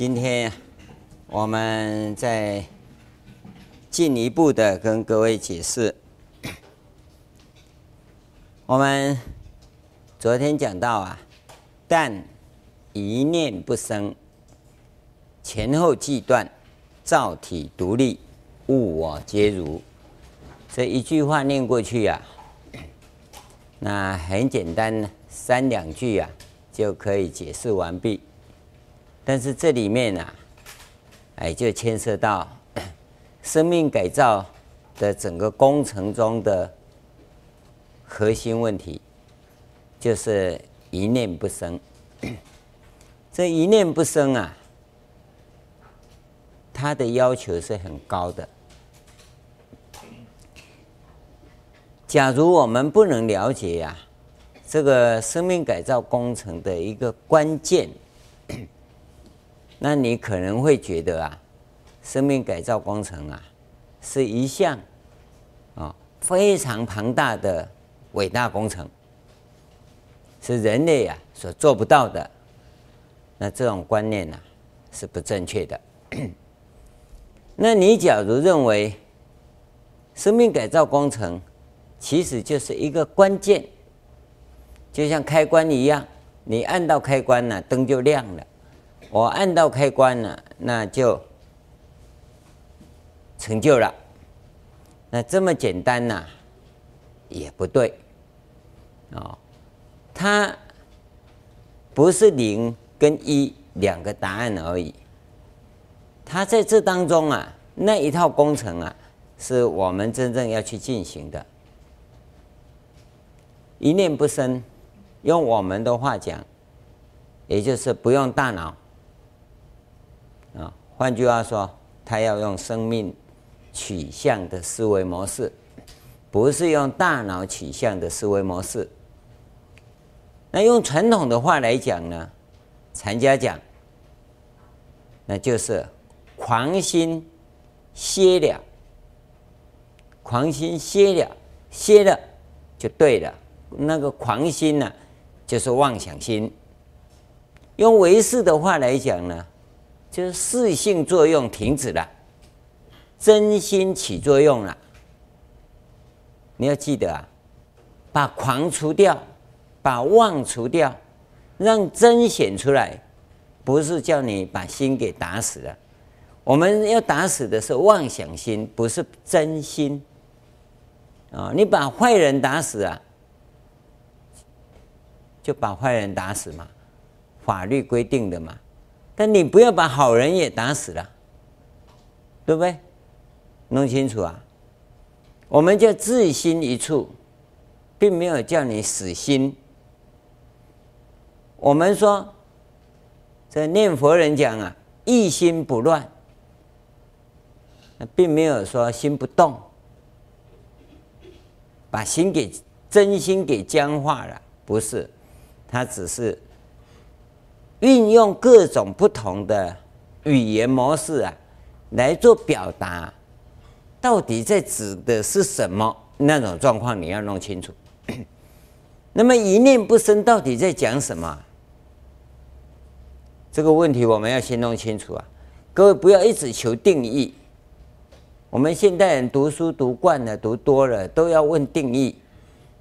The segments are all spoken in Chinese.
今天我们再进一步的跟各位解释。我们昨天讲到啊，但一念不生，前后既断，造体独立，物我皆如。这一句话念过去啊，那很简单，三两句啊就可以解释完毕。但是这里面啊，哎，就牵涉到 生命改造的整个工程中的核心问题，就是一念不生。这一念不生啊，它的要求是很高的。假如我们不能了解呀，这个生命改造工程的一个关键。那你可能会觉得啊，生命改造工程啊，是一项啊非常庞大的伟大工程，是人类啊所做不到的。那这种观念呢，是不正确的。那你假如认为生命改造工程其实就是一个关键，就像开关一样，你按到开关呢，灯就亮了。我按到开关了，那就成就了。那这么简单呐，也不对。哦，它不是零跟一两个答案而已。它在这当中啊，那一套工程啊，是我们真正要去进行的。一念不生，用我们的话讲，也就是不用大脑。换句话说，他要用生命取向的思维模式，不是用大脑取向的思维模式。那用传统的话来讲呢，禅家讲，那就是狂心歇了，狂心歇了，歇了就对了。那个狂心呢、就是妄想心。用唯识的话来讲呢。就是四性作用停止了，真心起作用了。你要记得啊，把狂除掉，把妄除掉，让真显出来，不是叫你把心给打死了。我们要打死的是妄想心，不是真心。啊，你把坏人打死啊，就把坏人打死嘛，法律规定的嘛。但你不要把好人也打死了，对不对？弄清楚啊！我们叫自心一处，并没有叫你死心。我们说，这念佛人讲啊，一心不乱，那并没有说心不动，把心给真心给僵化了，不是，他只是。运用各种不同的语言模式啊，来做表达，到底在指的是什么？那种状况你要弄清楚。那么一念不生到底在讲什么？这个问题我们要先弄清楚啊！各位不要一直求定义。我们现代人读书读惯了，读多了都要问定义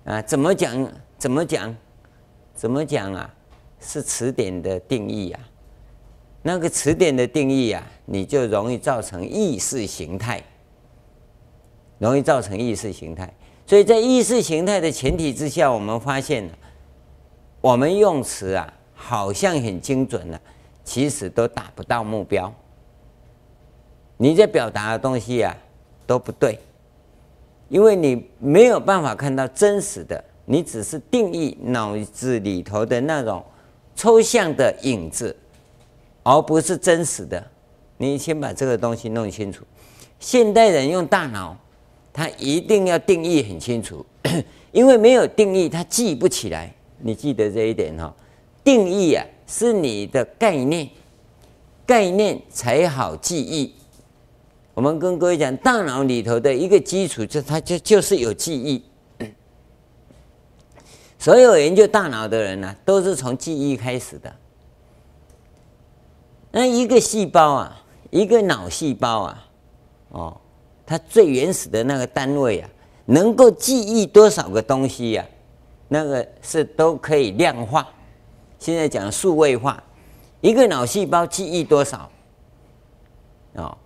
啊？怎么讲？怎么讲？怎么讲啊？是词典的定义啊，那个词典的定义啊，你就容易造成意识形态，容易造成意识形态。所以在意识形态的前提之下，我们发现，我们用词啊，好像很精准了，其实都达不到目标。你在表达的东西啊，都不对，因为你没有办法看到真实的，你只是定义脑子里头的那种。抽象的影子，而不是真实的。你先把这个东西弄清楚。现代人用大脑，他一定要定义很清楚，因为没有定义，他记不起来。你记得这一点哈？定义啊，是你的概念，概念才好记忆。我们跟各位讲，大脑里头的一个基础，就它就就是有记忆。所有研究大脑的人呢、啊，都是从记忆开始的。那一个细胞啊，一个脑细胞啊，哦，它最原始的那个单位啊，能够记忆多少个东西呀、啊？那个是都可以量化。现在讲数位化，一个脑细胞记忆多少？哦，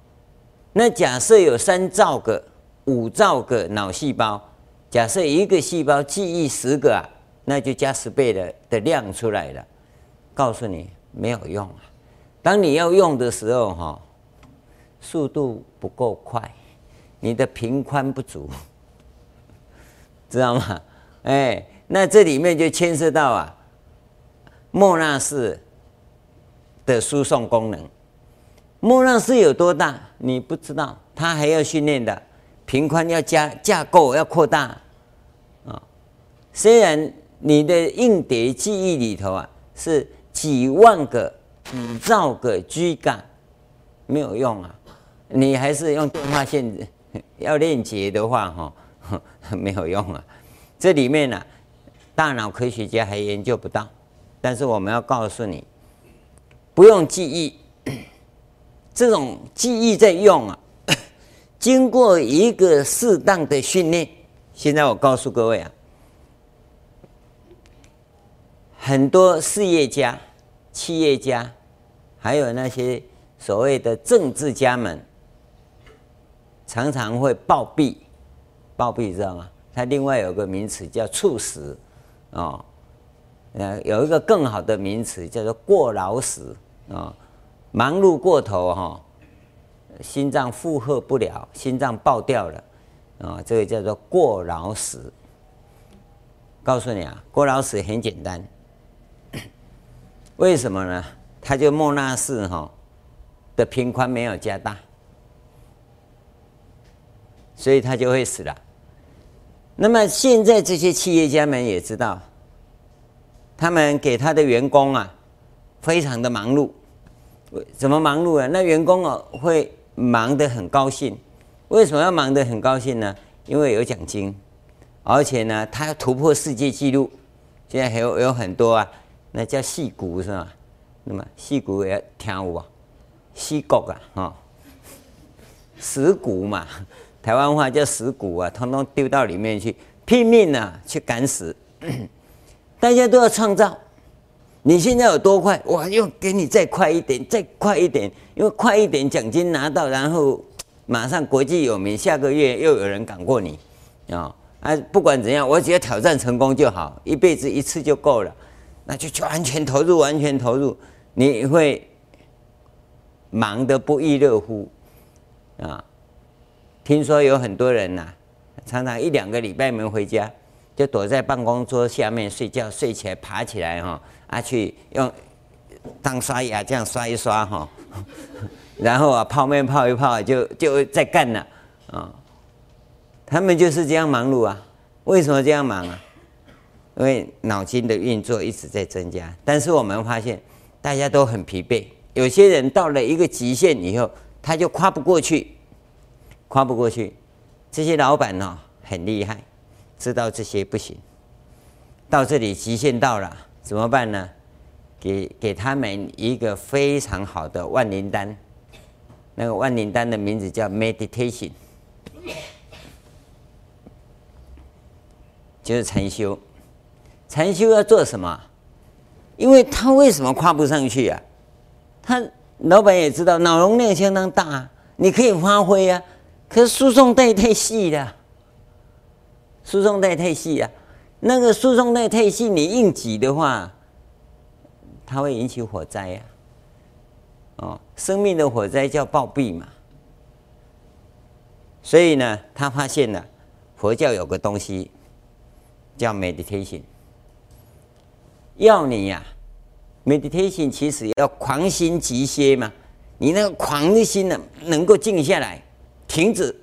那假设有三兆个、五兆个脑细胞，假设一个细胞记忆十个啊，那就加十倍的的量出来了。告诉你没有用啊！当你要用的时候，哈，速度不够快，你的频宽不足，知道吗？哎，那这里面就牵涉到啊，莫纳氏的输送功能。莫纳氏有多大？你不知道，它还要训练的，频宽要加架构要扩大啊。虽然你的硬碟记忆里头啊是。几万个、几兆个 G 杠没有用啊！你还是用电话线 要链接的话，哈，没有用啊。这里面呢、啊，大脑科学家还研究不到。但是我们要告诉你，不用记忆，这种记忆在用啊。经过一个适当的训练，现在我告诉各位啊。很多事业家、企业家，还有那些所谓的政治家们，常常会暴毙。暴毙知道吗？它另外有个名词叫猝死，哦，呃，有一个更好的名词叫做过劳死啊，忙碌过头哈，心脏负荷不了，心脏爆掉了啊，这个叫做过劳死。告诉你啊，过劳死很简单。为什么呢？他就莫纳氏哈的频宽没有加大，所以他就会死了。那么现在这些企业家们也知道，他们给他的员工啊，非常的忙碌。怎么忙碌啊？那员工哦会忙得很高兴。为什么要忙得很高兴呢？因为有奖金，而且呢，他要突破世界纪录。现在还有有很多啊。那叫戏骨是吧？那么戏骨也要跳舞啊，戏骨啊，哈，死骨嘛，台湾话叫死骨啊，通通丢到里面去，拼命啊去赶死。大家都要创造，你现在有多快？我又给你再快一点，再快一点，因为快一点奖金拿到，然后马上国际有名，下个月又有人赶过你啊！啊，不管怎样，我只要挑战成功就好，一辈子一次就够了。那就就完全投入，完全投入，你会忙得不亦乐乎啊！听说有很多人呐、常常一两个礼拜没回家，就躲在办公桌下面睡觉，睡起来爬起来哈啊，去用当刷牙这样刷一刷哈，然后啊泡面泡一泡就就在干了啊！他们就是这样忙碌啊，为什么这样忙啊？因为脑筋的运作一直在增加，但是我们发现大家都很疲惫。有些人到了一个极限以后，他就跨不过去，跨不过去。这些老板呢很厉害，知道这些不行。到这里极限到了，怎么办呢？给给他们一个非常好的万灵丹，那个万灵丹的名字叫 meditation，就是禅修。禅修要做什么？因为他为什么跨不上去啊？他老板也知道脑容量相当大，你可以发挥啊，可是输送带太细了，输送带太细啊，那个输送带太细，你硬挤的话，它会引起火灾呀。哦，生命的火灾叫暴毙嘛。所以呢，他发现了佛教有个东西叫 meditation。要你呀、，meditation 其实要狂心急歇嘛，你那个狂的心呢，能够静下来，停止，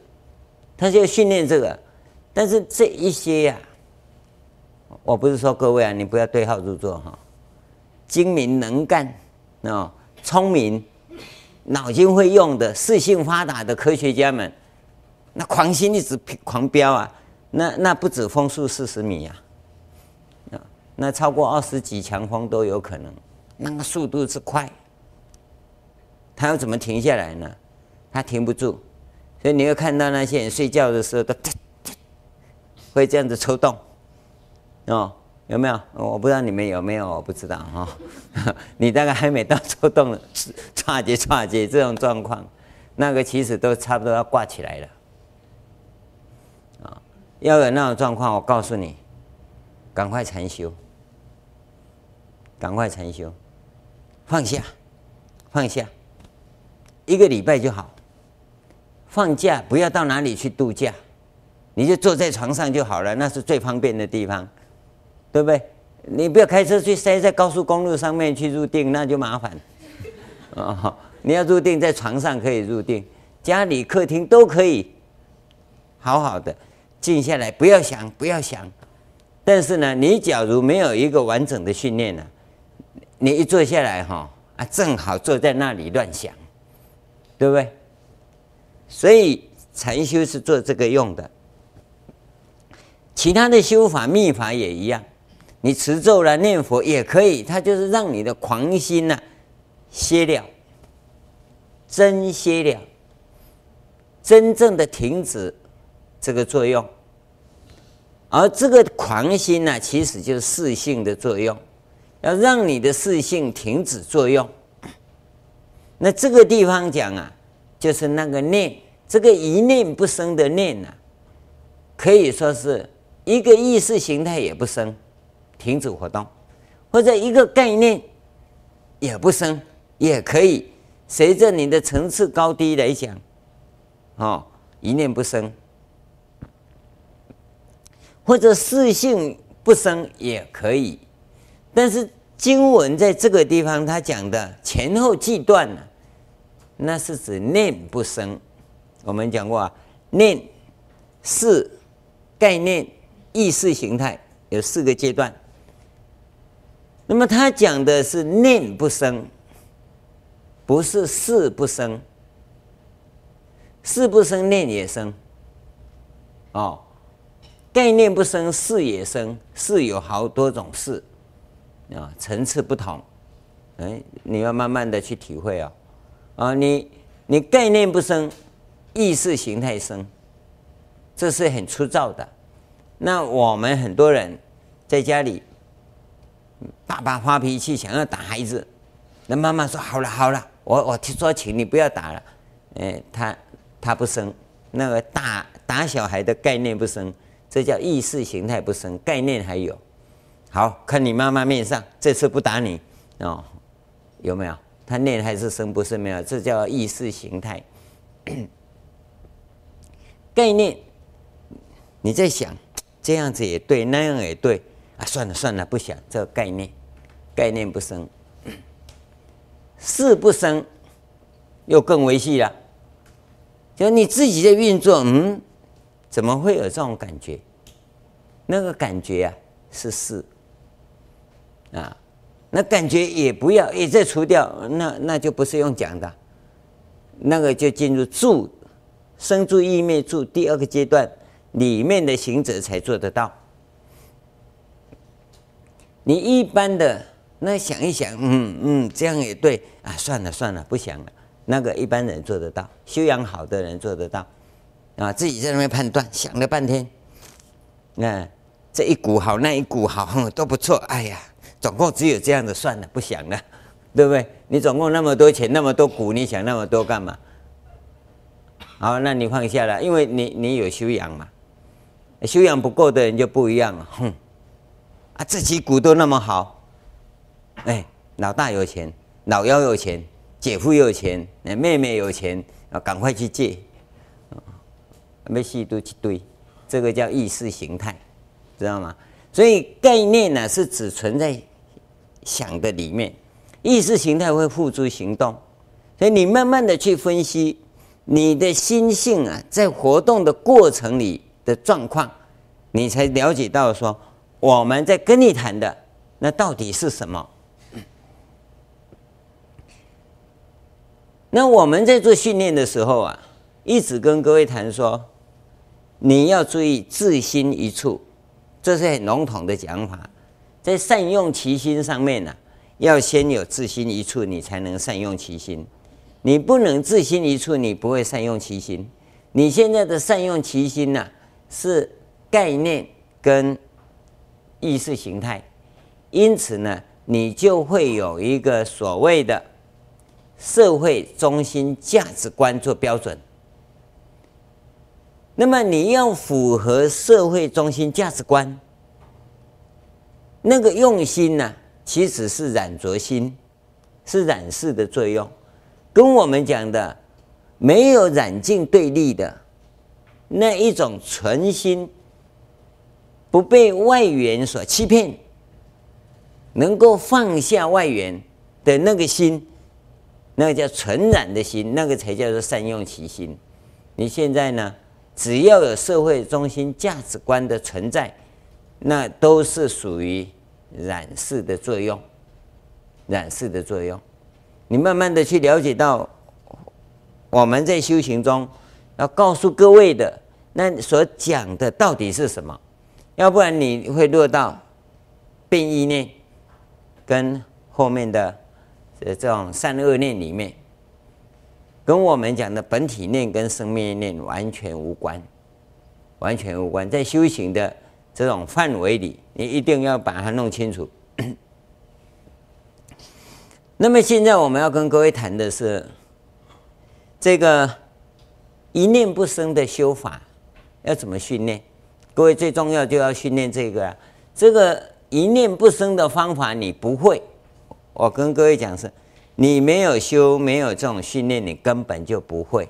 他就要训练这个。但是这一些呀、我不是说各位啊，你不要对号入座哈。精明能干啊，聪明，脑筋会用的，视性发达的科学家们，那狂心一直狂飙啊，那那不止风速四十米呀、啊。那超过二十几强风都有可能，那个速度之快，他要怎么停下来呢？他停不住，所以你会看到那些人睡觉的时候都会这样子抽动，哦，有没有？我不知道你们有没有，我不知道哈、哦。你大概还没到抽动的唰节唰节这种状况，那个其实都差不多要挂起来了。啊，要有那种状况，我告诉你，赶快禅修，赶快禅修，放下，放下，一个礼拜就好。放假不要到哪里去度假，你就坐在床上就好了，那是最方便的地方，对不对？你不要开车去塞在高速公路上面去入定，那就麻烦。哦，你要入定在床上可以入定，家里客厅都可以，好好的静下来，不要想，不要想。但是呢，你假如没有一个完整的训练呢，你一坐下来哈啊，正好坐在那里乱想，对不对？所以禅修是做这个用的，其他的修法密法也一样，你持咒了念佛也可以，它就是让你的狂心呐、啊、歇了，真歇了，真正的停止这个作用。而这个狂心呢、其实就是四性的作用，要让你的识性停止作用。那这个地方讲啊。就是那个念，这个一念不生的念呢、啊，可以说是一个意识形态也不生，停止活动，或者一个概念也不生，也可以随着你的层次高低来讲，哦，一念不生，或者四性不生也可以，但是经文在这个地方他讲的前后记断了。那是指念不生，我们讲过啊，念是概念、意识形态有四个阶段。那么他讲的是念不生，不是事不生，事不生念也生。哦，概念不生，事也生，事有好多种事啊，层次不同，哎，你要慢慢的去体会啊、哦。啊，你你概念不生，意识形态生，这是很粗糙的。那我们很多人在家里，爸爸发脾气想要打孩子，那妈妈说好了好了，我我听说请你不要打了。哎，他他不生，那个打打小孩的概念不生，这叫意识形态不生，概念还有。好，看你妈妈面上，这次不打你哦，有没有？他念还是生，不是没有，这叫意识形态 概念。你在想这样子也对，那样也对啊，算了算了，不想这个概念，概念不生，事不生，又更维系了。就你自己在运作，嗯，怎么会有这种感觉？那个感觉啊，是事啊。那感觉也不要，也再除掉，那那就不是用讲的，那个就进入住生住意灭住第二个阶段里面的行者才做得到。你一般的那想一想，嗯嗯，这样也对啊，算了算了，不想了。那个一般人做得到，修养好的人做得到，啊，自己在那边判断，想了半天，那这一股好，那一股好，都不错，哎呀。总共只有这样的，算了，不想了，对不对？你总共那么多钱，那么多股，你想那么多干嘛？好，那你放下了，因为你你有修养嘛。修养不够的人就不一样了，哼，啊，自己股都那么好，哎，老大有钱，老幺有钱，姐夫有钱，妹妹有钱，啊，赶快去借，没戏都一堆，这个叫意识形态，知道吗？所以概念呢，是只存在。想的里面，意识形态会付诸行动，所以你慢慢的去分析你的心性啊，在活动的过程里的状况，你才了解到说我们在跟你谈的那到底是什么？那我们在做训练的时候啊，一直跟各位谈说，你要注意自心一处，这是很笼统的讲法。在善用其心上面呢、要先有自心一处，你才能善用其心。你不能自心一处，你不会善用其心。你现在的善用其心呢、是概念跟意识形态，因此呢，你就会有一个所谓的社会中心价值观做标准。那么你要符合社会中心价值观，那个用心呢、其实是染着心，是染识的作用，跟我们讲的没有染净对立的那一种纯心，不被外缘所欺骗，能够放下外缘的那个心，那个叫纯染的心，那个才叫做善用其心。你现在呢？只要有社会中心价值观的存在，那都是属于染色的作用，染色的作用。你慢慢的去了解到，我们在修行中要告诉各位的，那所讲的到底是什么？要不然你会落到变异念跟后面的这种善恶念里面。跟我们讲的本体念跟生命念完全无关，完全无关。在修行的这种范围里，你一定要把它弄清楚。那么现在我们要跟各位谈的是这个一念不生的修法要怎么训练？各位最重要就要训练这个啊，这个一念不生的方法你不会，我跟各位讲是。你没有修，没有这种训练，你根本就不会。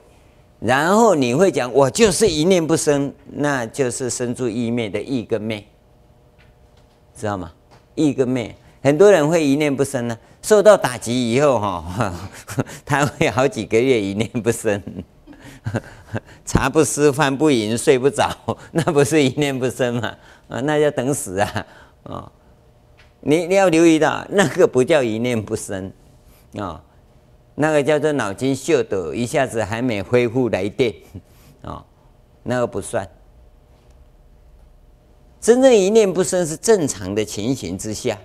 然后你会讲，我就是一念不生，那就是生住异灭的异跟灭，知道吗？异跟灭，很多人会一念不生呢。受到打击以后，哈，他会好几个月一念不生，茶不思饭不饮睡不着，那不是一念不生吗？啊，那叫等死啊！啊，你你要留意到，那个不叫一念不生。啊、那个叫做脑筋秀逗，一下子还没恢复来电，哦，那个不算。真正一念不生是正常的情形之下，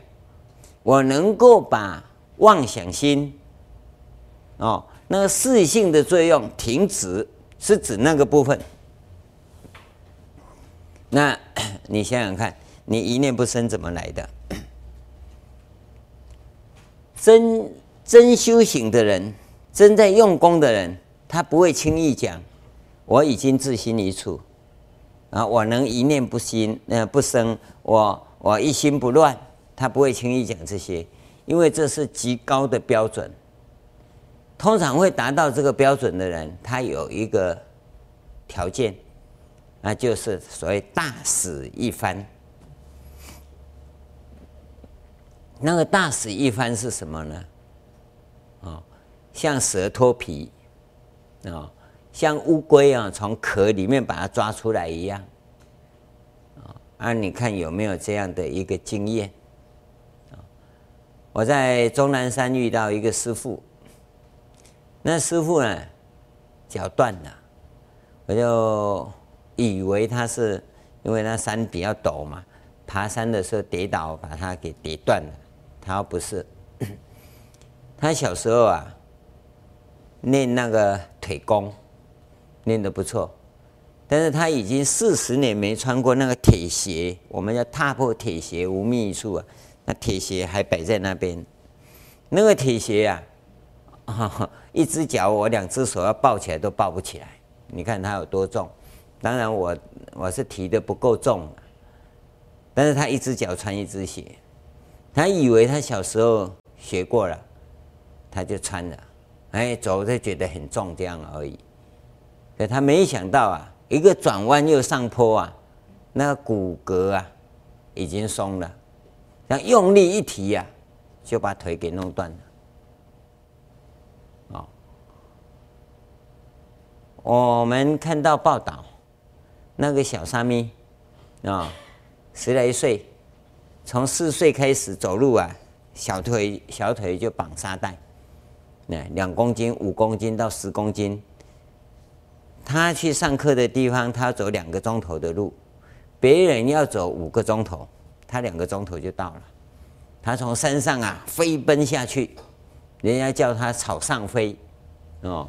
我能够把妄想心，哦，那个识性的作用停止，是指那个部分。那 你想想看，你一念不生怎么来的？真。真修行的人，真在用功的人，他不会轻易讲：“我已经自心一处，啊，我能一念不心，呃，不生，我我一心不乱。”他不会轻易讲这些，因为这是极高的标准。通常会达到这个标准的人，他有一个条件，那就是所谓大死一番。那个大死一番是什么呢？啊，像蛇脱皮，啊，像乌龟啊，从壳里面把它抓出来一样，啊，你看有没有这样的一个经验？我在终南山遇到一个师傅，那师傅呢，脚断了，我就以为他是因为那山比较陡嘛，爬山的时候跌倒，把他给跌断了，他不是。他小时候啊，练那个腿功，练得不错，但是他已经四十年没穿过那个铁鞋，我们要踏破铁鞋无觅处啊，那铁鞋还摆在那边，那个铁鞋啊，一只脚我两只手要抱起来都抱不起来，你看他有多重，当然我我是提的不够重，但是他一只脚穿一只鞋，他以为他小时候学过了。他就穿了，哎，走就觉得很重这样而已。可他没想到啊，一个转弯又上坡啊，那个骨骼啊已经松了，像用力一提呀，就把腿给弄断了。哦，我们看到报道，那个小沙弥啊，十来岁，从四岁开始走路啊，小腿小腿就绑沙袋。那两公斤、五公斤到十公斤，他去上课的地方，他走两个钟头的路，别人要走五个钟头，他两个钟头就到了。他从山上啊飞奔下去，人家叫他草上飞，哦。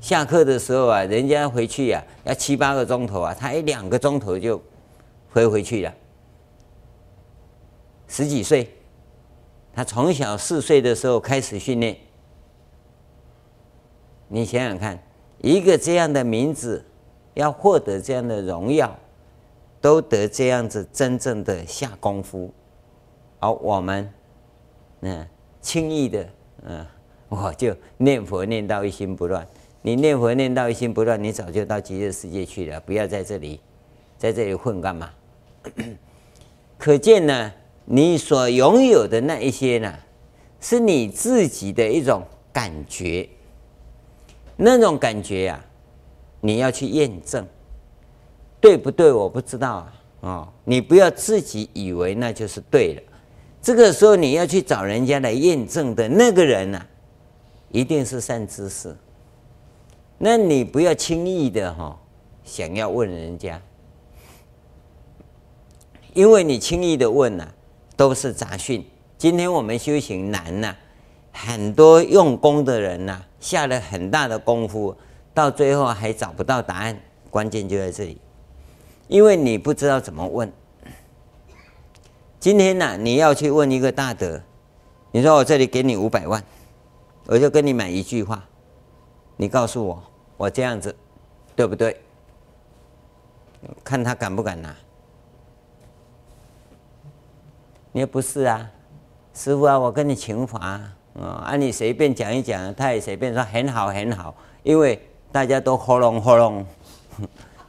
下课的时候啊，人家回去呀、啊、要七八个钟头啊，他一两个钟头就回回去了。十几岁，他从小四岁的时候开始训练。你想想看，一个这样的名字，要获得这样的荣耀，都得这样子真正的下功夫，而我们，嗯，轻易的，嗯，我就念佛念到一心不乱。你念佛念到一心不乱，你早就到极乐世界去了，不要在这里，在这里混干嘛？可见呢，你所拥有的那一些呢，是你自己的一种感觉，那种感觉呀、啊，你要去验证，对不对？我不知道啊，哦，你不要自己以为那就是对了，这个时候你要去找人家来验证的那个人呢、一定是善知识。那你不要轻易的哈，想要问人家，因为你轻易的问呐，都是杂讯。今天我们修行难呐，很多用功的人呐，下了很大的功夫，到最后还找不到答案。关键就在这里，因为你不知道怎么问。今天呐，你要去问一个大德，你说我这里给你五百万，我就跟你买一句话。你告诉我，我这样子对不对？看他敢不敢拿。你说不是啊，师傅啊，我跟你请法啊，啊你随便讲一讲，他也随便说很好很好，因为大家都喉咙喉咙，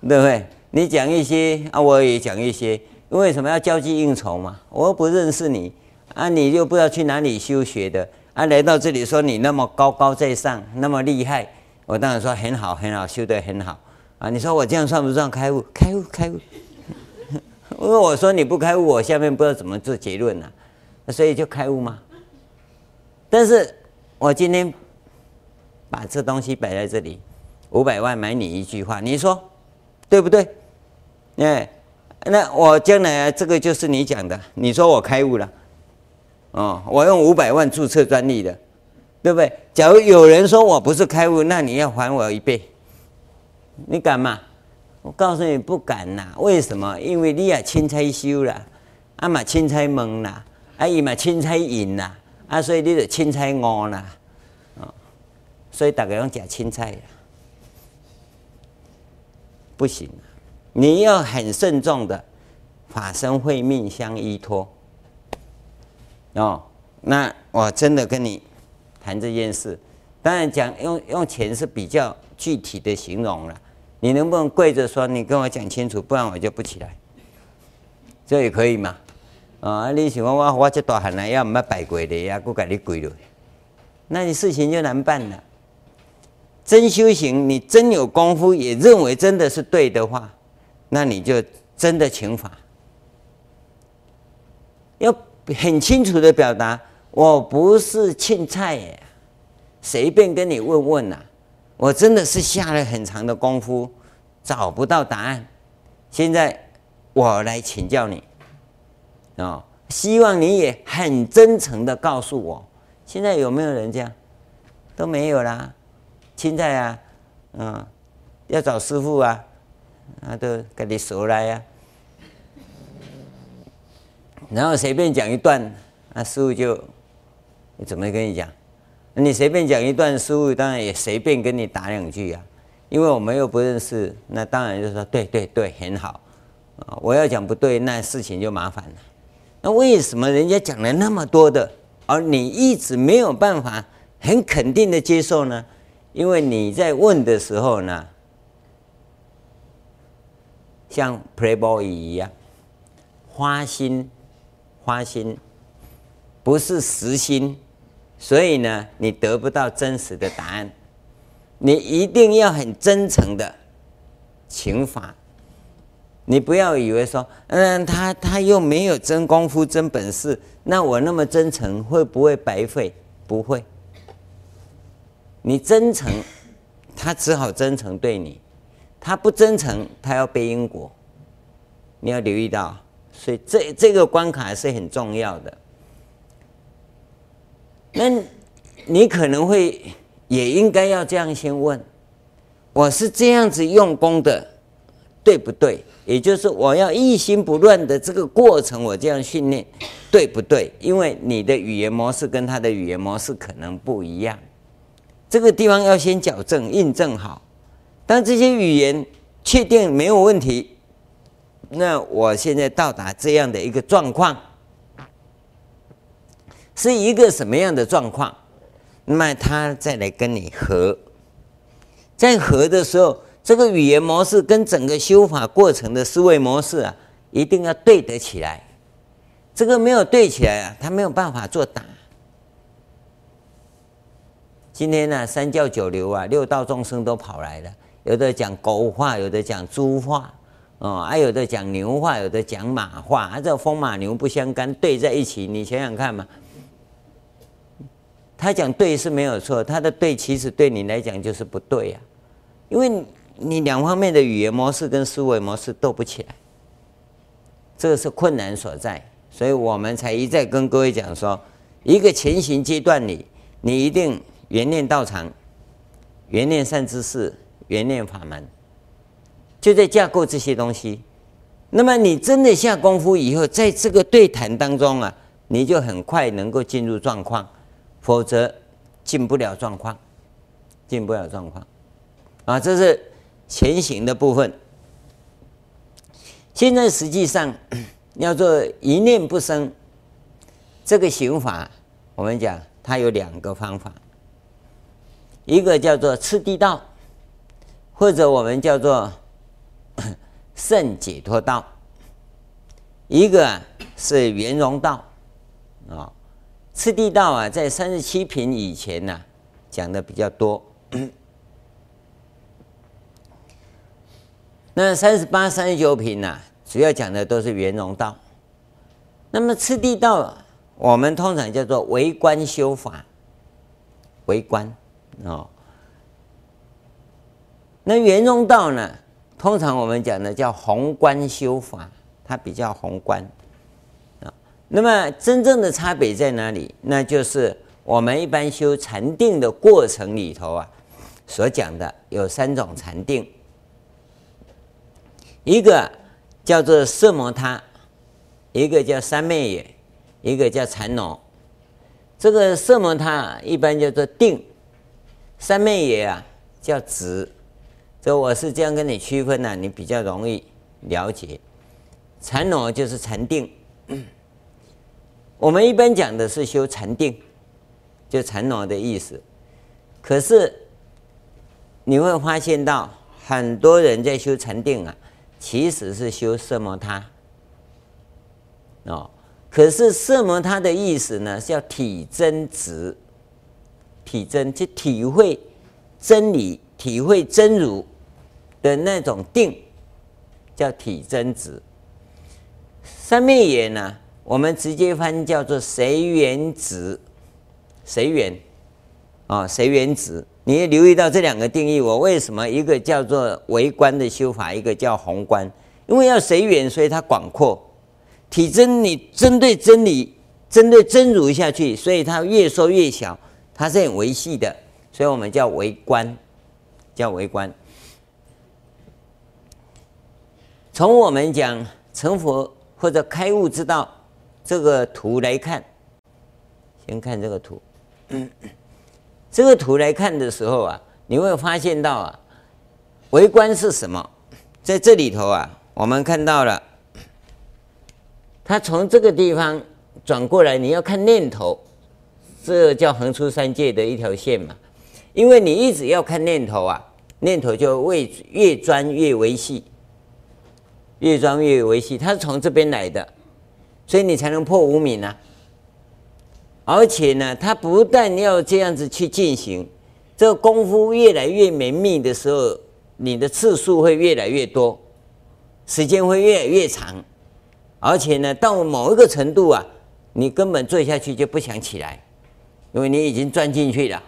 对不对？你讲一些啊，我也讲一些，因为什么要交际应酬嘛？我又不认识你啊，你又不知道去哪里修学的啊，来到这里说你那么高高在上，那么厉害。我当然说很好很好，修得很好啊！你说我这样算不算开悟？开悟开悟，因 为我说你不开悟，我下面不知道怎么做结论呢、所以就开悟吗？但是我今天把这东西摆在这里，五百万买你一句话，你说对不对？哎，那我将来这个就是你讲的，你说我开悟了，哦，我用五百万注册专利的。对不对？假如有人说我不是开悟，那你要还我一倍，你敢吗？我告诉你不敢呐。为什么？因为你也凊彩修了，啊嘛凊彩蒙了，阿姨嘛凊彩赢啦，啊所以你就青菜饿啦，啊，所以大家拢吃凊彩，不行，你要很慎重的，法身慧命相依托，哦，那我真的跟你。谈这件事，当然讲用用钱是比较具体的形容了。你能不能跪着说？你跟我讲清楚，不然我就不起来。这也可以嘛？啊，你喜欢我我这大汉来要唔要拜跪的呀？我给你跪了，那你事情就难办了。真修行，你真有功夫，也认为真的是对的话，那你就真的请法，要很清楚的表达。我不是欠菜耶，随便跟你问问呐、我真的是下了很长的功夫，找不到答案。现在我来请教你，哦，希望你也很真诚的告诉我，现在有没有人这样？都没有啦。现在啊，嗯，要找师傅啊，啊，都跟你说来呀、啊。然后随便讲一段，那，师傅就。怎么跟你讲？你随便讲一段师傅，当然也随便跟你打两句啊。因为我们又不认识，那当然就说对对对，很好啊。我要讲不对，那事情就麻烦了。那为什么人家讲了那么多的，而你一直没有办法很肯定的接受呢？因为你在问的时候呢，像 Playboy 一样，花心，花心，不是实心。所以呢，你得不到真实的答案。你一定要很真诚的请法。你不要以为说，嗯，他他又没有真功夫、真本事，那我那么真诚会不会白费？不会。你真诚，他只好真诚对你；他不真诚，他要背因果。你要留意到，所以这这个关卡是很重要的。那你可能会也应该要这样先问：我是这样子用功的，对不对？也就是我要一心不乱的这个过程，我这样训练，对不对？因为你的语言模式跟他的语言模式可能不一样，这个地方要先矫正、印证好。当这些语言确定没有问题，那我现在到达这样的一个状况，是一个什么样的状况？那么他再来跟你合，在合的时候。这个语言模式跟整个修法过程的思维模式啊，一定要对得起来。这个没有对起来啊，他没有办法作答。今天呢、三教九流啊，六道众生都跑来了，有的讲狗话，有的讲猪话，哦，还有的讲牛话，有的讲马话，啊，这风马牛不相干，对在一起，你想想看嘛。他讲对是没有错，他的对其实对你来讲就是不对呀、啊，因为。你两方面的语言模式跟思维模式斗不起来，这是困难所在，所以我们才一再跟各位讲说，一个前行阶段里，你一定缘念道场，缘念善知识，缘念法门，就在架构这些东西。那么你真的下功夫以后，在这个对谈当中啊，你就很快能够进入状况，否则进不了状况，进不了状况啊，这是。前行的部分，现在实际上要做一念不生，这个行法，我们讲它有两个方法，一个叫做次第道，或者我们叫做 圣解脱道，一个是圆融道啊。次第道啊，在三十七品以前呢，讲的比较多。那三十八、三十九品呢，主要讲的都是圆融道。那么次第道，我们通常叫做微观修法，微观哦。那圆融道呢，通常我们讲的叫宏观修法，它比较宏观啊。那么真正的差别在哪里？那就是我们一般修禅定的过程里头啊，所讲的有三种禅定。一个叫做色摩他，一个叫三昧耶，一个叫禅那。这个色摩他一般叫做定，三昧耶啊叫止。这我是这样跟你区分的，你比较容易了解。禅那就是禅定。我们一般讲的是修禅定，就禅那的意思。可是你会发现到很多人在修禅定啊。其实是修色摩他，哦，可是色摩他的意思呢，是要体真实，体真去体会真理、体会真如的那种定，叫体真实。三昧耶呢，我们直接翻叫做随缘止，随缘，啊，随缘止。你也留意到这两个定义，我为什么一个叫做微观的修法，一个叫宏观？因为要随缘，所以它广阔。体真，你针对真理、针对真如下去，所以它越缩越小，它是很维细的，所以我们叫微观，叫微观。从我们讲成佛或者开悟之道这个图来看，先看这个图。这个图来看的时候啊，你会发现到啊，为观是什么？在这里头啊，我们看到了，它从这个地方转过来，你要看念头，这叫横出三界的一条线嘛。因为你一直要看念头啊，念头就会越钻越微细，越钻越微细，它是从这边来的，所以你才能破无明啊。而且呢，他不但要这样子去进行，这个功夫越来越绵密的时候，你的次数会越来越多，时间会越来越长，而且呢，到某一个程度啊，你根本坐下去就不想起来，因为你已经钻进去了。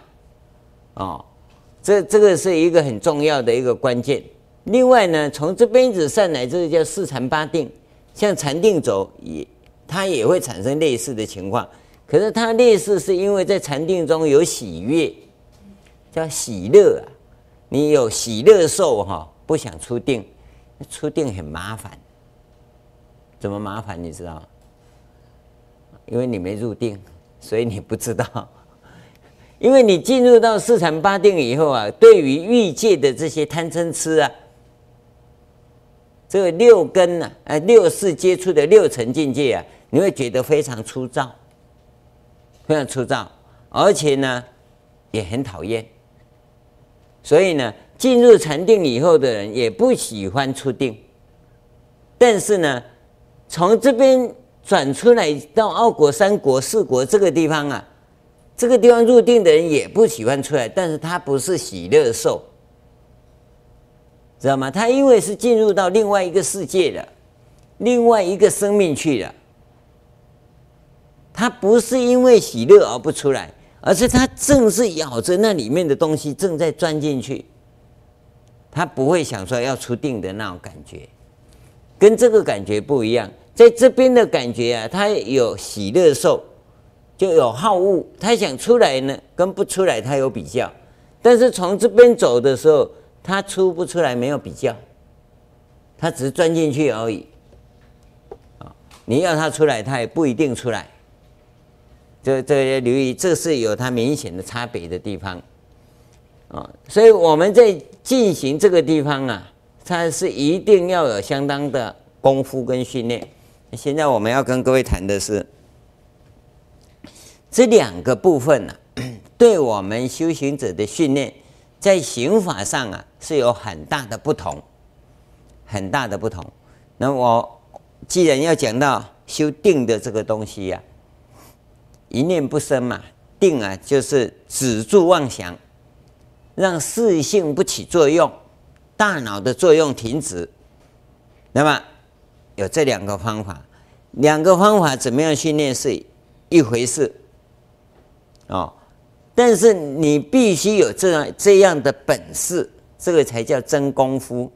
哦，这这个是一个很重要的一个关键。另外呢，从这边子上来，这个叫四禅八定，像禅定走也，它也会产生类似的情况。可是它劣势是因为在禅定中有喜悦，叫喜乐啊。你有喜乐受哈，不想出定，出定很麻烦。怎么麻烦？你知道吗？因为你没入定，所以你不知道。因为你进入到四禅八定以后啊，对于欲界的这些贪嗔痴啊，这个六根呐，呃，六识接触的六尘境界啊，你会觉得非常粗糙，非常粗糙，而且呢，也很讨厌。所以呢，进入禅定以后的人也不喜欢出定，但是呢，从这边转出来到二国、三国、四国这个地方啊，这个地方入定的人也不喜欢出来，但是他不是喜乐受，知道吗？他因为是进入到另外一个世界了，另外一个生命去了，他不是因为喜乐而不出来。而是他正是咬着那里面的东西，正在钻进去，他不会想说要出定的那种感觉，跟这个感觉不一样。在这边的感觉啊，他有喜乐受，就有好恶，他想出来呢，跟不出来他有比较。但是从这边走的时候，他出不出来没有比较，他只是钻进去而已。你要他出来，他也不一定出来。这这要留意，这是有它明显的差别的地方，啊，所以我们在进行这个地方啊，它是一定要有相当的功夫跟训练。现在我们要跟各位谈的是这两个部分呢，对我们修行者的训练，在行法上啊是有很大的不同，很大的不同。那我既然要讲到修定的这个东西呀、啊。一念不生嘛，定啊，就是止住妄想，让识性不起作用，大脑的作用停止。那么有这两个方法，两个方法怎么样训练是一回事哦。但是你必须有这样这样的本事，这个才叫真功夫。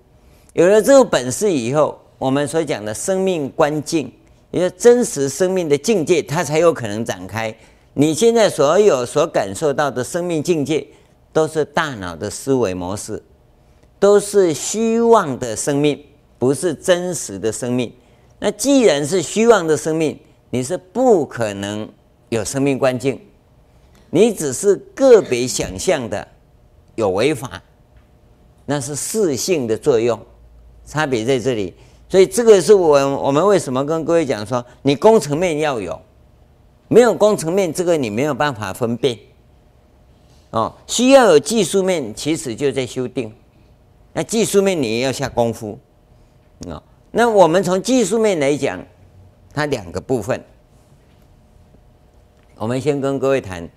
有了这个本事以后，我们所讲的生命观境。因为真实生命的境界，它才有可能展开。你现在所有所感受到的生命境界，都是大脑的思维模式，都是虚妄的生命，不是真实的生命。那既然是虚妄的生命，你是不可能有生命观境，你只是个别想象的有违法，那是四性的作用，差别在这里。所以这个是我我们为什么跟各位讲说，你工程面要有，没有工程面，这个你没有办法分辨。哦，需要有技术面，其实就在修定。那技术面你也要下功夫。啊，那我们从技术面来讲，它两个部分。我们先跟各位谈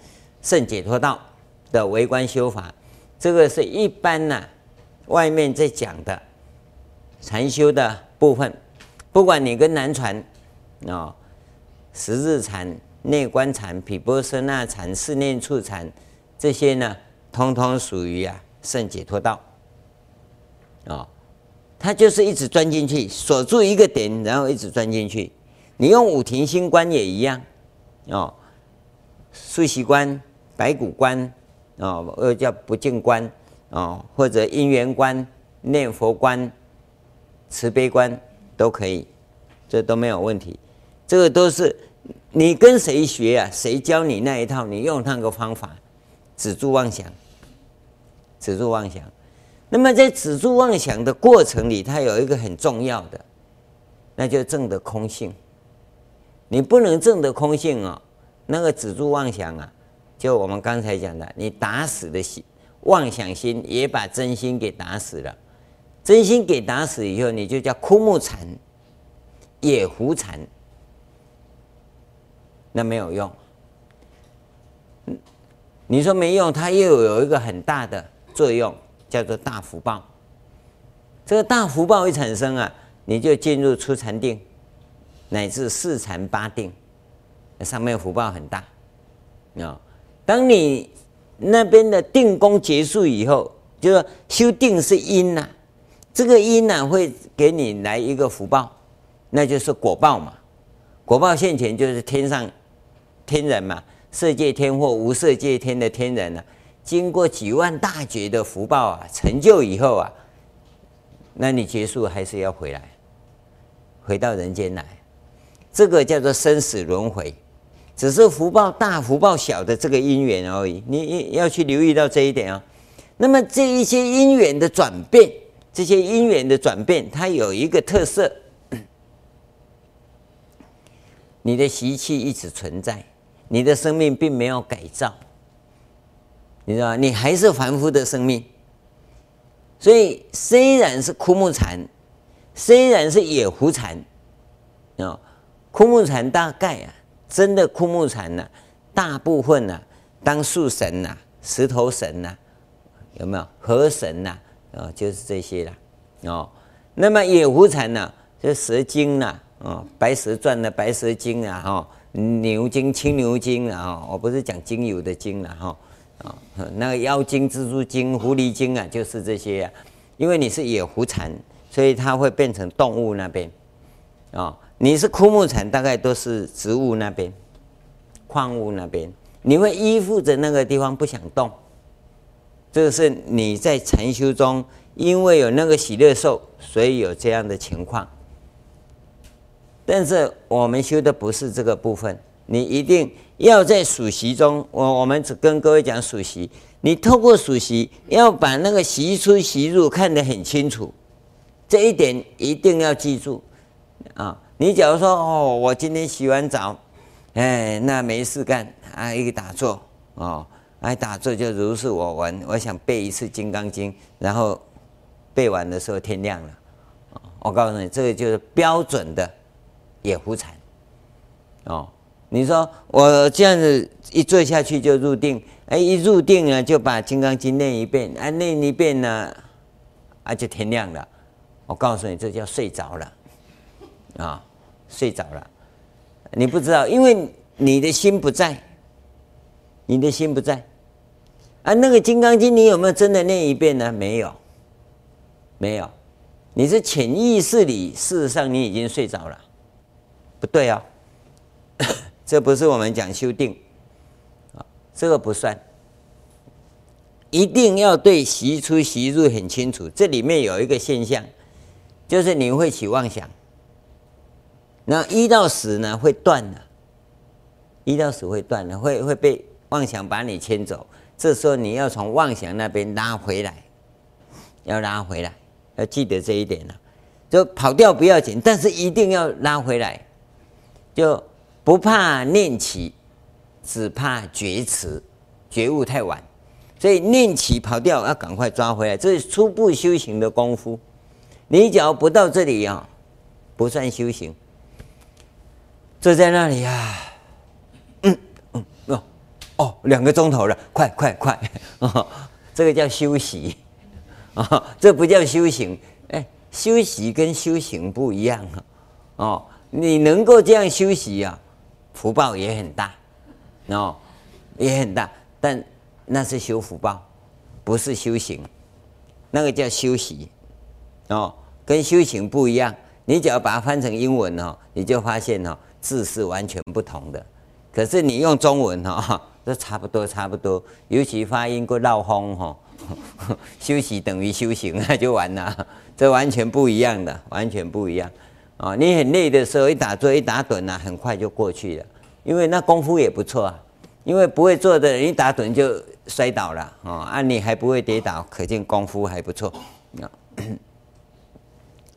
圣解脱道的微观修法，这个是一般呢、外面在讲的禅修的。部分，不管你跟南传啊、十日禅、内观禅、毗波舍那禅、四念处禅这些呢，通通属于啊圣解脱道啊，它就是一直钻进去，锁住一个点，然后一直钻进去。你用五停心观也一样哦，数息观、白骨观哦，又叫不净观哦，或者因缘观、念佛观。慈悲观都可以，这都没有问题。这个都是你跟谁学啊？谁教你那一套？你用那个方法，止住妄想，止住妄想。那么在止住妄想的过程里，它有一个很重要的，那就证得空性。你不能证得空性哦，那个止住妄想啊，就我们刚才讲的，你打死的心，妄想心也把真心给打死了。真心给打死以后，你就叫枯木禅、野狐禅，那没有用。你说没用，它又有一个很大的作用，叫做大福报。这个大福报一产生啊，你就进入初禅定，乃至四禅八定，上面福报很大。啊，当你那边的定功结束以后，就说修定是因呐、这个因呢，会给你来一个福报，那就是果报嘛。果报现前就是天上天人嘛，色界天或无色界天的天人呢、啊，经过几万大劫的福报啊，成就以后啊，那你结束还是要回来，回到人间来，这个叫做生死轮回，只是福报大福报小的这个因缘而已，你要去留意到这一点啊。那么这一些因缘的转变，这些因缘的转变，它有一个特色，你的习气一直存在，你的生命并没有改造。你知道？你还是凡夫的生命，所以虽然是枯木禅，虽然是野狐禅，啊，枯木禅大概啊，真的枯木禅呐，大部分啊，当树神呐，石头神呐，有没有河神呐？啊，就是这些了，哦，那么野狐禅呢，就蛇精呐，哦，白蛇传的白蛇精啊，哈，牛精、青牛精啊，我不是讲精油的精了，哈。啊，那个妖精、蜘蛛精、狐狸精啊，就是这些啊。因为你是野狐禅，所以它会变成动物那边。啊，你是枯木禅，大概都是植物那边、矿物那边。你会依附着那个地方不想动，这个是你在禅修中，因为有那个喜乐受，所以有这样的情况。但是我们修的不是这个部分。你一定要在数息中，我我们只跟各位讲数息。你透过数息，要把那个息出息入看得很清楚，这一点一定要记住啊！你假如说哦，我今天洗完澡，哎，那没事干啊，一个打坐哦，哎，打坐就如是我闻，我想背一次《金刚经》，然后背完的时候天亮了，我告诉你，这个就是标准的野狐禅哦。你说我这样子一坐下去就入定，哎，一入定了就把《金刚经》念一遍，啊，念一遍呢，啊，就天亮了。我告诉你，这叫睡着了，啊，睡着了。你不知道，因为你的心不在，你的心不在。啊，那个《金刚经》你有没有真的念一遍呢？没有，没有。你是潜意识里，事实上你已经睡着了，不对、哦。这不是我们讲修定，啊，这个不算。一定要对习出习入很清楚。这里面有一个现象，就是你会起妄想。那一到十呢会断的，一到十会断的，会会被妄想把你牵走。这时候你要从妄想那边拉回来，要拉回来，要记得这一点了。就跑掉不要紧，但是一定要拉回来，就。不怕念起，只怕觉迟，觉悟太晚。所以念起跑掉，要赶快抓回来。这是初步修行的功夫。你只要不到这里啊，不算修行。坐在那里啊，哦，两个钟头了，快快快，哦，这个叫休息啊，这不叫修行。哎，休息跟修行不一样啊。哦，你能够这样休息啊？福报也很大，哦，也很大，但那是修福报，不是修行，那个叫修习，哦，跟修行不一样。你只要把它翻成英文哦，你就发现哦，字是完全不同的。可是你用中文哦，这差不多，差不多。尤其发音过绕风哈，休息等于修行，那就完了，这完全不一样的，完全不一样。啊，你很累的时候，一打坐一打盹啊，很快就过去了。因为那功夫也不错啊。因为不会坐的人一打盹就摔倒了啊，啊，你还不会跌倒，可见功夫还不错啊。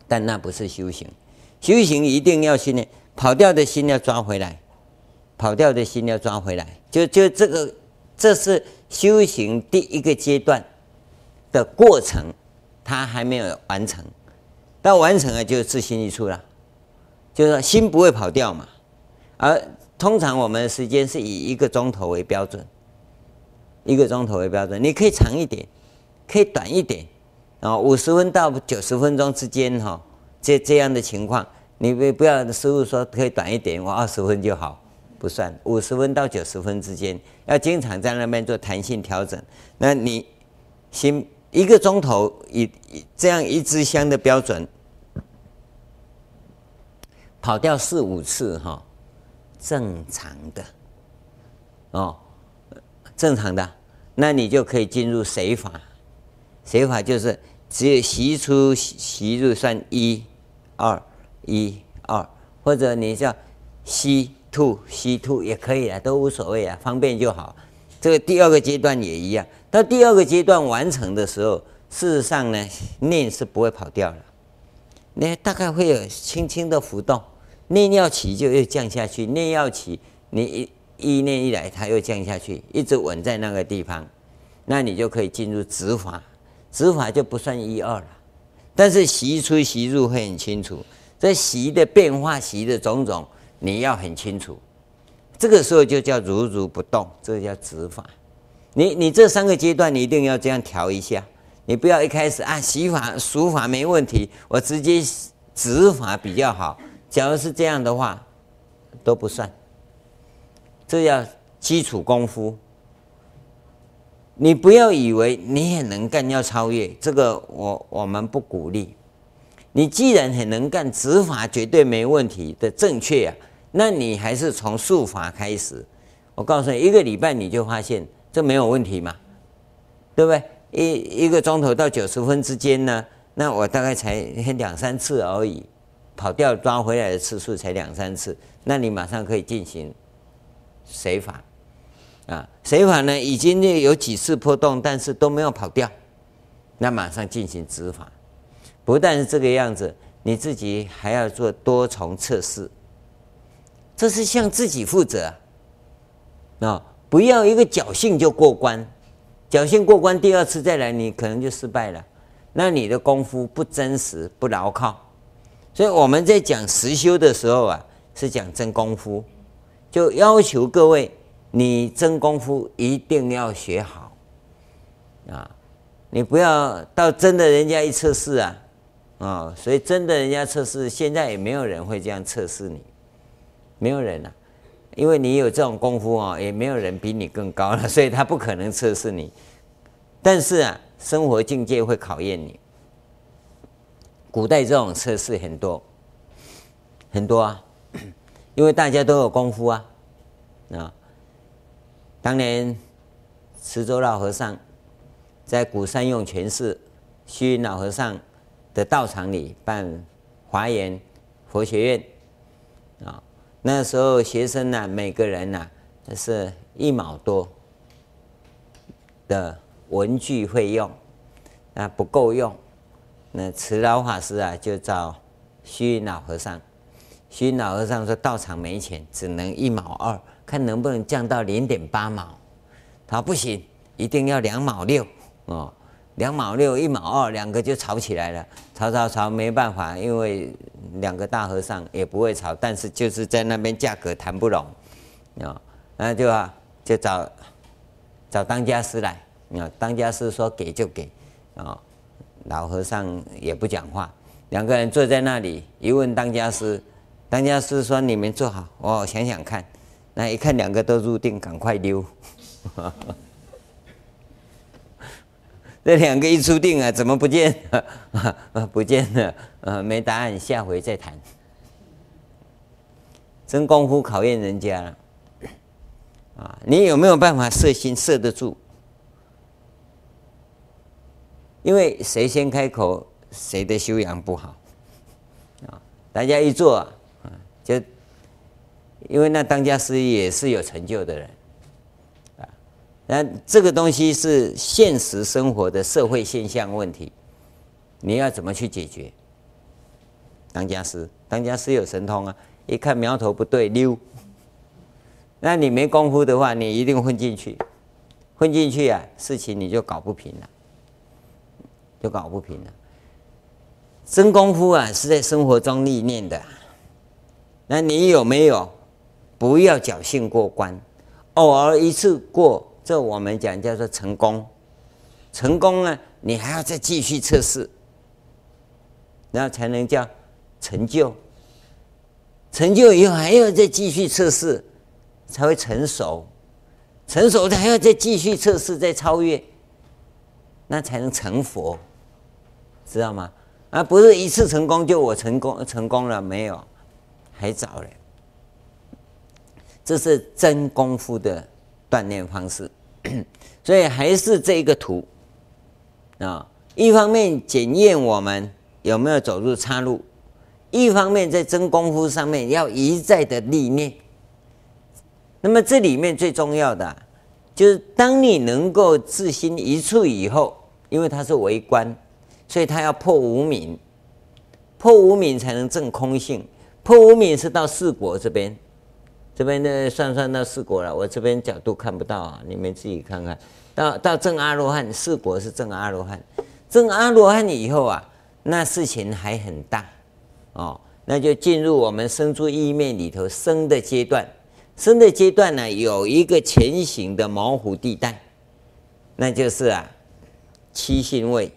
但那不是修行，修行一定要训练，跑掉的心要抓回来，跑掉的心要抓回来。就就这个，这是修行第一个阶段的过程，它还没有完成。到完成了，就自心一出了。就是说心不会跑掉嘛，而通常我们的时间是以一个钟头为标准，一个钟头为标准，你可以长一点，可以短一点，啊，五十分到九十分钟之间哈，这这样的情况，你不不要师傅说可以短一点，我二十分就好，不算，五十分到九十分之间，要经常在那边做弹性调整，那你心一个钟头一这样一支香的标准。跑掉四五次哈，正常的哦，正常的。那你就可以进入随法。随法就是只有息出吸入算一、二、一、二，或者你叫吸吐吸吐也可以啊，都无所谓啊，方便就好。这个第二个阶段也一样，到第二个阶段完成的时候，事实上呢，念是不会跑掉了，那大概会有轻轻的浮动，念要起就又降下去，念要起，你一一念一来，它又降下去，一直稳在那个地方，那你就可以进入止法。止法就不算一二了，但是习出习入会很清楚，这习的变化、习的种种，你要很清楚。这个时候就叫如如不动，这叫止法。你你这三个阶段，你一定要这样调一下。你不要一开始啊，洗法、数法没问题，我直接止法比较好。假如是这样的话，都不算。这叫基础功夫。你不要以为你很能干，要超越这个我，我们不鼓励。你既然很能干，执法绝对没问题的正确啊，那你还是从数法开始。我告诉你，一个礼拜你就发现这没有问题嘛，对不对？一一个钟头到九十分之间呢，那我大概才两三次而已，跑掉抓回来的次数才两三次，那你马上可以进行随法。啊，随法呢已经有几次破洞，但是都没有跑掉，那马上进行执法。不但是这个样子，你自己还要做多重测试，这是向自己负责啊！啊，不要一个侥幸就过关，侥幸过关，第二次再来你可能就失败了，那你的功夫不真实不牢靠。所以我们在讲实修的时候啊，是讲真功夫，就要求各位。你真功夫一定要学好啊！你不要到真的人家一测试啊，啊，所以真的人家测试，现在也没有人会这样测试你，没有人啊，因为你有这种功夫啊，也没有人比你更高了，所以他不可能测试你。但是啊，生活境界会考验你。古代这种测试很多很多啊，因为大家都有功夫啊，啊。当年慈州老和尚在古山涌泉寺虚云老和尚的道场里办华严佛学院啊，那时候学生呢，每个人呢，是一毛多的文具费用，那不够用，那慈老法师啊就找虚云老和尚，虚云老和尚说道场没钱，只能一毛二。看能不能降到零点八毛，他不行，一定要两毛六。哦，两毛六一毛二，两个就吵起来了，吵吵吵没办法，因为两个大和尚也不会吵，但是就是在那边价格谈不拢，啊，那就啊就找找当家师来，啊，当家师说给就给，啊，老和尚也不讲话，两个人坐在那里一问当家师，当家师说你们坐好，我想想看。那一看两个都入定，赶快溜。这两个一出定啊，怎么不见了？不见了，呃，没答案，下回再谈。真功夫考验人家了啊！你有没有办法摄心摄得住？因为谁先开口，谁的修养不好啊！大家一做啊，就。因为那当家师也是有成就的人，那这个东西是现实生活的社会现象问题，你要怎么去解决？当家师，当家师有神通啊，一看苗头不对溜，那你没功夫的话，你一定混进去，混进去啊，事情你就搞不平了，就搞不平了。真功夫啊，是在生活中历练的，那你有没有？不要侥幸过关，偶尔一次过，这我们讲叫做成功。成功呢，你还要再继续测试，然后才能叫成就。成就以后还要再继续测试，才会成熟。成熟的还要再继续测试，再超越，那才能成佛，知道吗？而不是一次成功就我成功成功了，没有，还早嘞。这是真功夫的锻炼方式 所以还是这一个图啊，一方面检验我们有没有走入岔路，一方面在真功夫上面要一再的历练。那么这里面最重要的，就是当你能够自心一处以后，因为它是为观，所以它要破无明，破无明才能证空性。破无明是到四果这边。这边呢，算算到四果了，我这边角度看不到啊，你们自己看看。到到正阿罗汉，四果是正阿罗汉，正阿罗汉以后啊，那事情还很大哦，那就进入我们生诸意面里头生的阶段。生的阶段呢，有一个前行的模糊地带，那就是啊，七信位、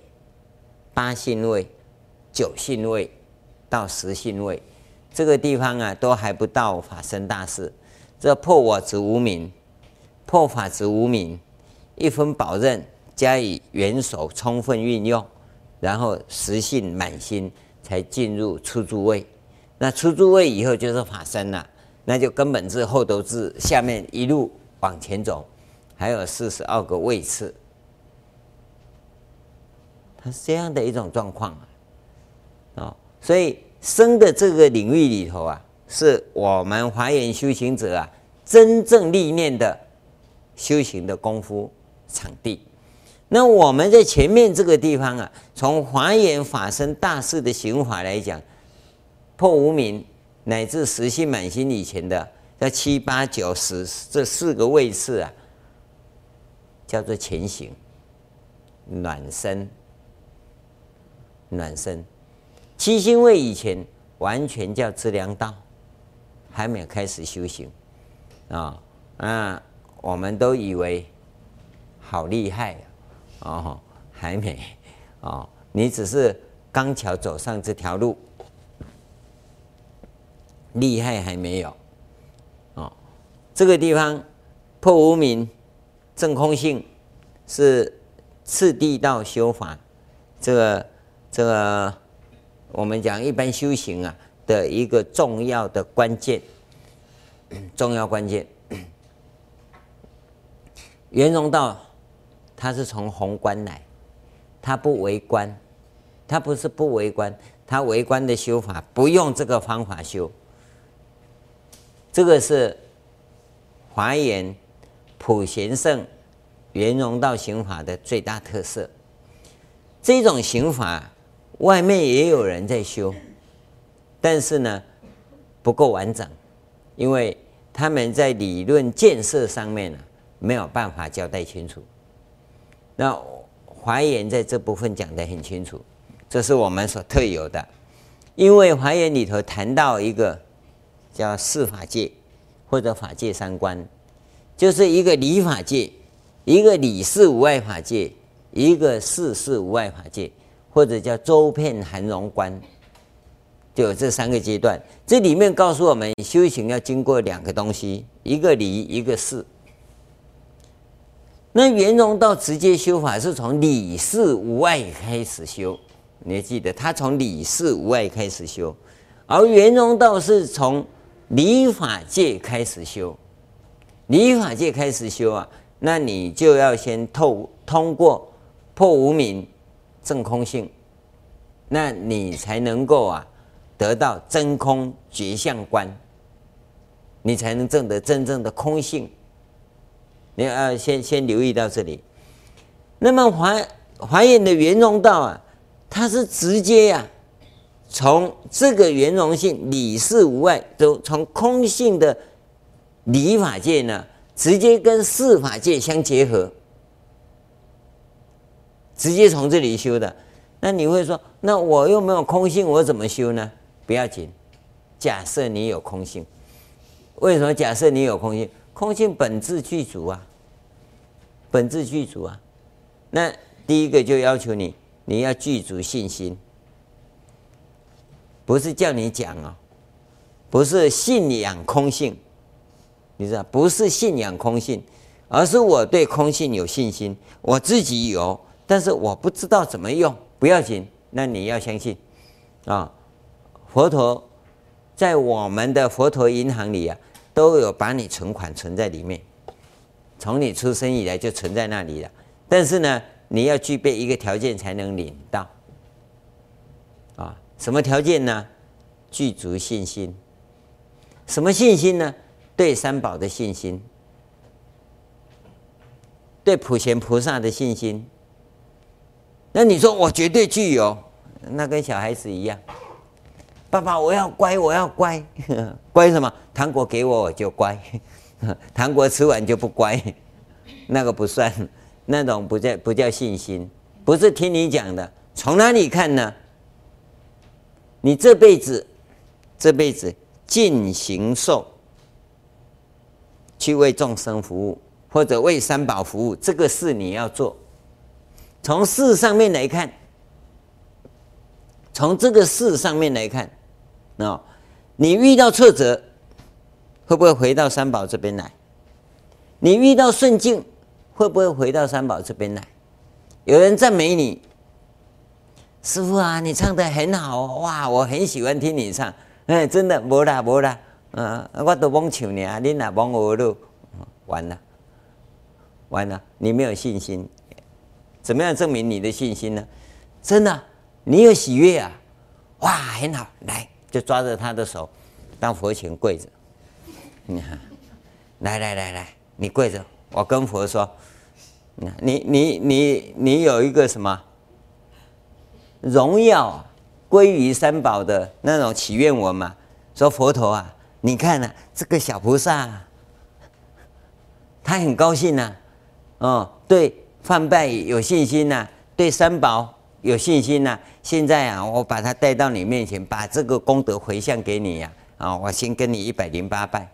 八信位、九信位到十信位。这个地方啊，都还不到法身大士。这破我执无明，破法执无明，一分宝刃加以元首充分运用，然后实信满心，才进入初住位。那初住位以后就是法身了，那就根本是后头智下面一路往前走，还有四十二个位次。它是这样的一种状况啊，哦，所以。生的这个领域里头啊，是我们华严修行者啊真正历练的修行的功夫场地。那我们在前面这个地方啊，从华严法身大士的行法来讲，破无明乃至实性满心以前的，在七八九十这四个位次啊，叫做前行暖身暖身。七星位以前完全叫知良道，还没有开始修行啊啊！我们都以为好厉害哦，还没哦，你只是刚巧走上这条路，厉害还没有哦。这个地方破无明证空性是次第道修法，这个这个。我们讲一般修行啊的一个重要的关键，重要关键。圆融道，它是从宏观来，它不为观，它不是不为观，它为观的修法不用这个方法修。这个是华严普贤圣圆融道行法的最大特色。这种行法。外面也有人在修，但是呢，不够完整，因为他们在理论建设上面呢，没有办法交代清楚。那华严在这部分讲得很清楚，这是我们所特有的。因为华严里头谈到一个叫四法界或者法界三观，就是一个理法界，一个理事无碍法界，一个事事无碍法界。或者叫周遍含容观，就有这三个阶段。这里面告诉我们，修行要经过两个东西，一个理，一个事。那圆融道直接修法是从理事无碍开始修，你要记得，他从理事无碍开始修，而圆融道是从理法界开始修。理法界开始修啊，那你就要先透通过破无明。证空性，那你才能够啊得到真空觉相观，你才能证得真正的空性。你要先先留意到这里。那么华华严的圆融道啊，它是直接呀、从这个圆融性理事无碍，都从空性的理法界呢，直接跟事法界相结合。直接从这里修的，那你会说，那我又没有空性，我怎么修呢？不要紧，假设你有空性，为什么假设你有空性？空性本自具足啊，本自具足啊。那第一个就要求你，你要具足信心，不是叫你讲啊，不是信仰空性，你知道，不是信仰空性，而是我对空性有信心，我自己有。但是我不知道怎么用，不要紧，那你要相信，啊，佛陀在我们的佛陀银行里啊，都有把你存款存在里面，从你出生以来就存在那里了。但是呢，你要具备一个条件才能领到。啊，什么条件呢？具足信心。什么信心呢？对三宝的信心，对普贤菩萨的信心。那你说我绝对具有，那跟小孩子一样。爸爸，我要乖，我要乖，乖什么？糖果给我我就乖，糖果吃完就不乖，那个不算，那种不叫不叫信心，不是听你讲的。从哪里看呢？你这辈子，这辈子尽形寿去为众生服务，或者为三宝服务，这个事你要做。从事上面来看，从这个事上面来看。哦，你遇到挫折，会不会回到三宝这边来？你遇到顺境，会不会回到三宝这边来？有人赞美你，师父啊，你唱得很好哇，我很喜欢听你唱。哎，真的，没啦没啦，嗯，我都忘唱呢，你哪忘我了？完了，完了，你没有信心，怎么样证明你的信心呢？真的，你有喜悦啊，哇，很好，来。就抓着他的手，当佛前跪着。你看，来来来来，你跪着，我跟佛说，你你你你有一个什么荣耀归于三宝的那种祈愿文嘛？说佛陀啊，你看呐、这个小菩萨、啊，他很高兴呐、啊，哦，对梵呗有信心呐、对三宝。有信心呐、现在啊，我把他带到你面前，把这个功德回向给你呀！啊，我先跟你一百零八拜。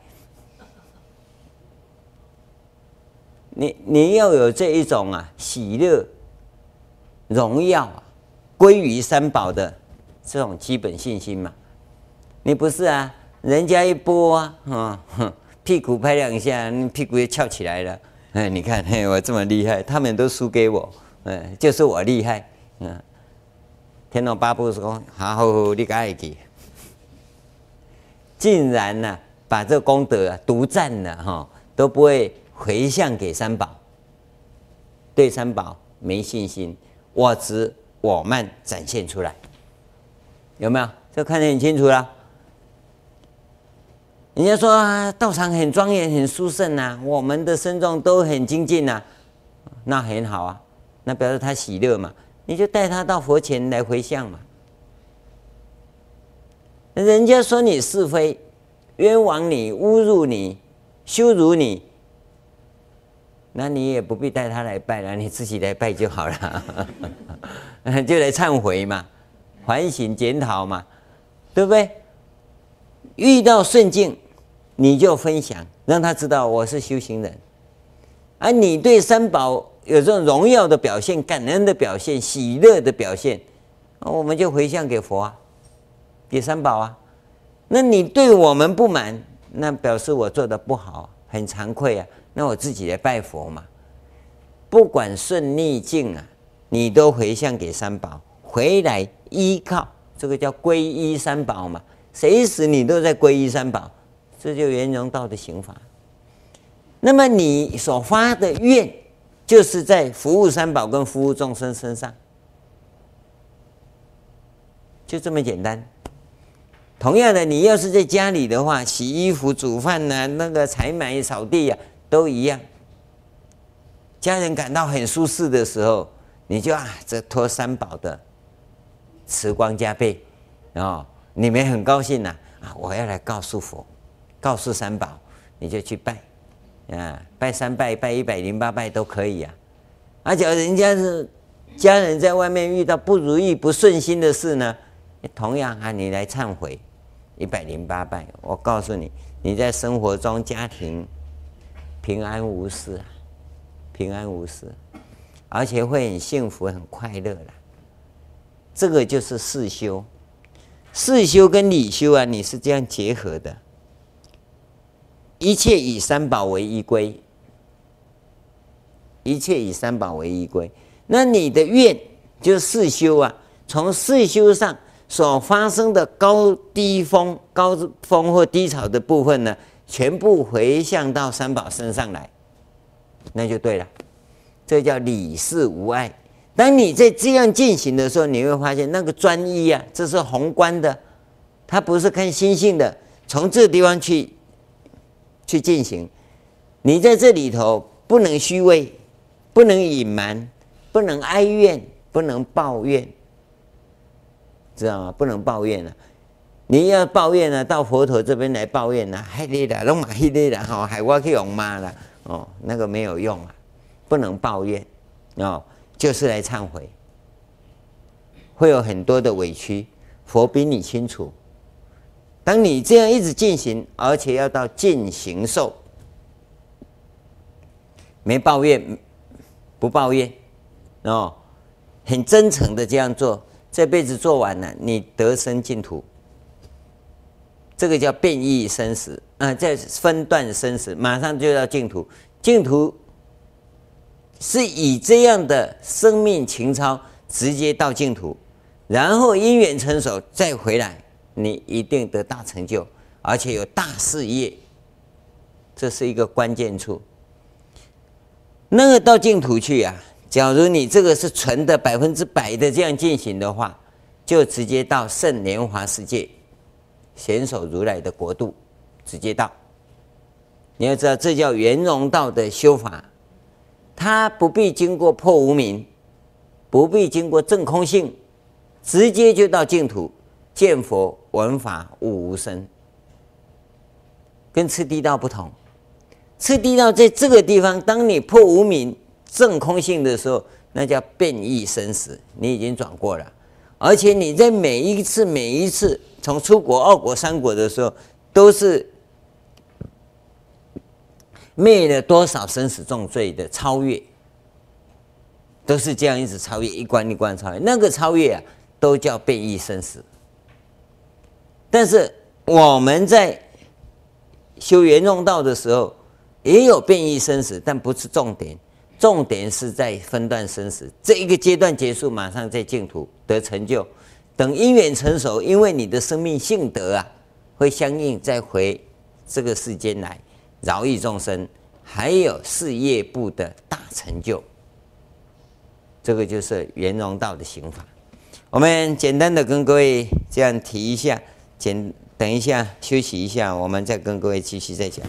你你要有这一种啊，喜乐、荣耀啊，归于三宝的这种基本信心嘛。你不是啊？人家一拨啊，哼，屁股拍两下，你屁股也翘起来了。哎，你看，嘿，我这么厉害，他们都输给我，哎，就是我厉害。嗯，天龙八部说：“好好好，你该给。”竟然呢、把这功德啊独占了哈，都不会回向给三宝，对三宝没信心，我执我慢展现出来，有没有？这看得很清楚了。人家说、啊、道场很庄严、很殊胜呐，我们的僧众都很精进呐，那很好啊，那表示他喜乐嘛。你就带他到佛前来回向嘛。人家说你是非，冤枉你，侮辱你，羞辱你，那你也不必带他来拜了，你自己来拜就好了，就来忏悔嘛，反省检讨嘛，对不对？遇到顺境，你就分享，让他知道我是修行人，而你对三宝。有这种荣耀的表现、感恩的表现、喜乐的表现，我们就回向给佛啊，给三宝啊。那你对我们不满，那表示我做的不好，很惭愧啊。那我自己来拜佛嘛。不管顺逆境啊，你都回向给三宝，回来依靠，这个叫皈依三宝嘛。谁死你都在皈依三宝，这就圆融道的行法。那么你所发的愿。就是在服务三宝跟服务众生身上，就这么简单。同样的，你要是在家里的话，洗衣服、煮饭呐、那个采买、扫地呀、都一样。家人感到很舒适的时候，你就啊，这托三宝的慈光加倍，啊你们很高兴呐啊，我要来告诉佛，告诉三宝，你就去拜。啊，拜三拜，拜一百零八拜都可以啊。而且人家是家人在外面遇到不如意、不顺心的事呢，同样啊，你来忏悔一百零八拜。我告诉你，你在生活中家庭平安无事啊，平安无事，而且会很幸福、很快乐了。这个就是四修，事修跟理修啊，你是这样结合的。一切以三宝为依归，一切以三宝为依归。那你的愿就是事修啊，从事修上所发生的高低峰、高峰或低潮的部分呢，全部回向到三宝身上来，那就对了。这叫理事无碍。当你在这样进行的时候，你会发现那个专一啊，这是宏观的，它不是看心性的。从这个地方去去进行，你在这里头不能虚伪，不能隐瞒，不能哀怨，不能抱怨，知道吗？不能抱怨了。你要抱怨呢，到佛陀这边来抱怨呢，害你的，弄嘛害你的，好害我去用妈了，哦，那个没有用啊，不能抱怨，哦，就是来忏悔，会有很多的委屈，佛比你清楚。当你这样一直进行，而且要到尽形寿，没抱怨，不抱怨，哦，很真诚的这样做，这辈子做完了，你得生净土。这个叫变异生死啊，在分段生死，马上就到净土。净土是以这样的生命情操直接到净土，然后因缘成熟再回来，你一定得大成就，而且有大事业，这是一个关键处。那个到净土去啊，假如你这个是纯的百分之百的这样进行的话，就直接到圣莲华世界。显首如来的国度，直接到。你要知道，这叫圆融道的修法，它不必经过破无明，不必经过证空性，直接就到净土见佛闻法悟无生。跟次第道不同，次第道在这个地方，当你破无明证空性的时候，那叫变异生死，你已经转过了，而且你在每一次每一次。从出国、二国、三国的时候，都是灭了多少生死重罪的超越，都是这样一直超越，一关一关超越。那个超越啊，都叫变异生死。但是我们在修圆融道的时候，也有变异生死，但不是重点，重点是在分段生死。这一个阶段结束，马上在净土得成就。等因缘成熟，因为你的生命性德啊，会相应再回这个世间来饶益众生，还有事业部的大成就。这个就是圆融道的行法。我们简单的跟各位这样提一下，简等一下休息一下，我们再跟各位继续再讲。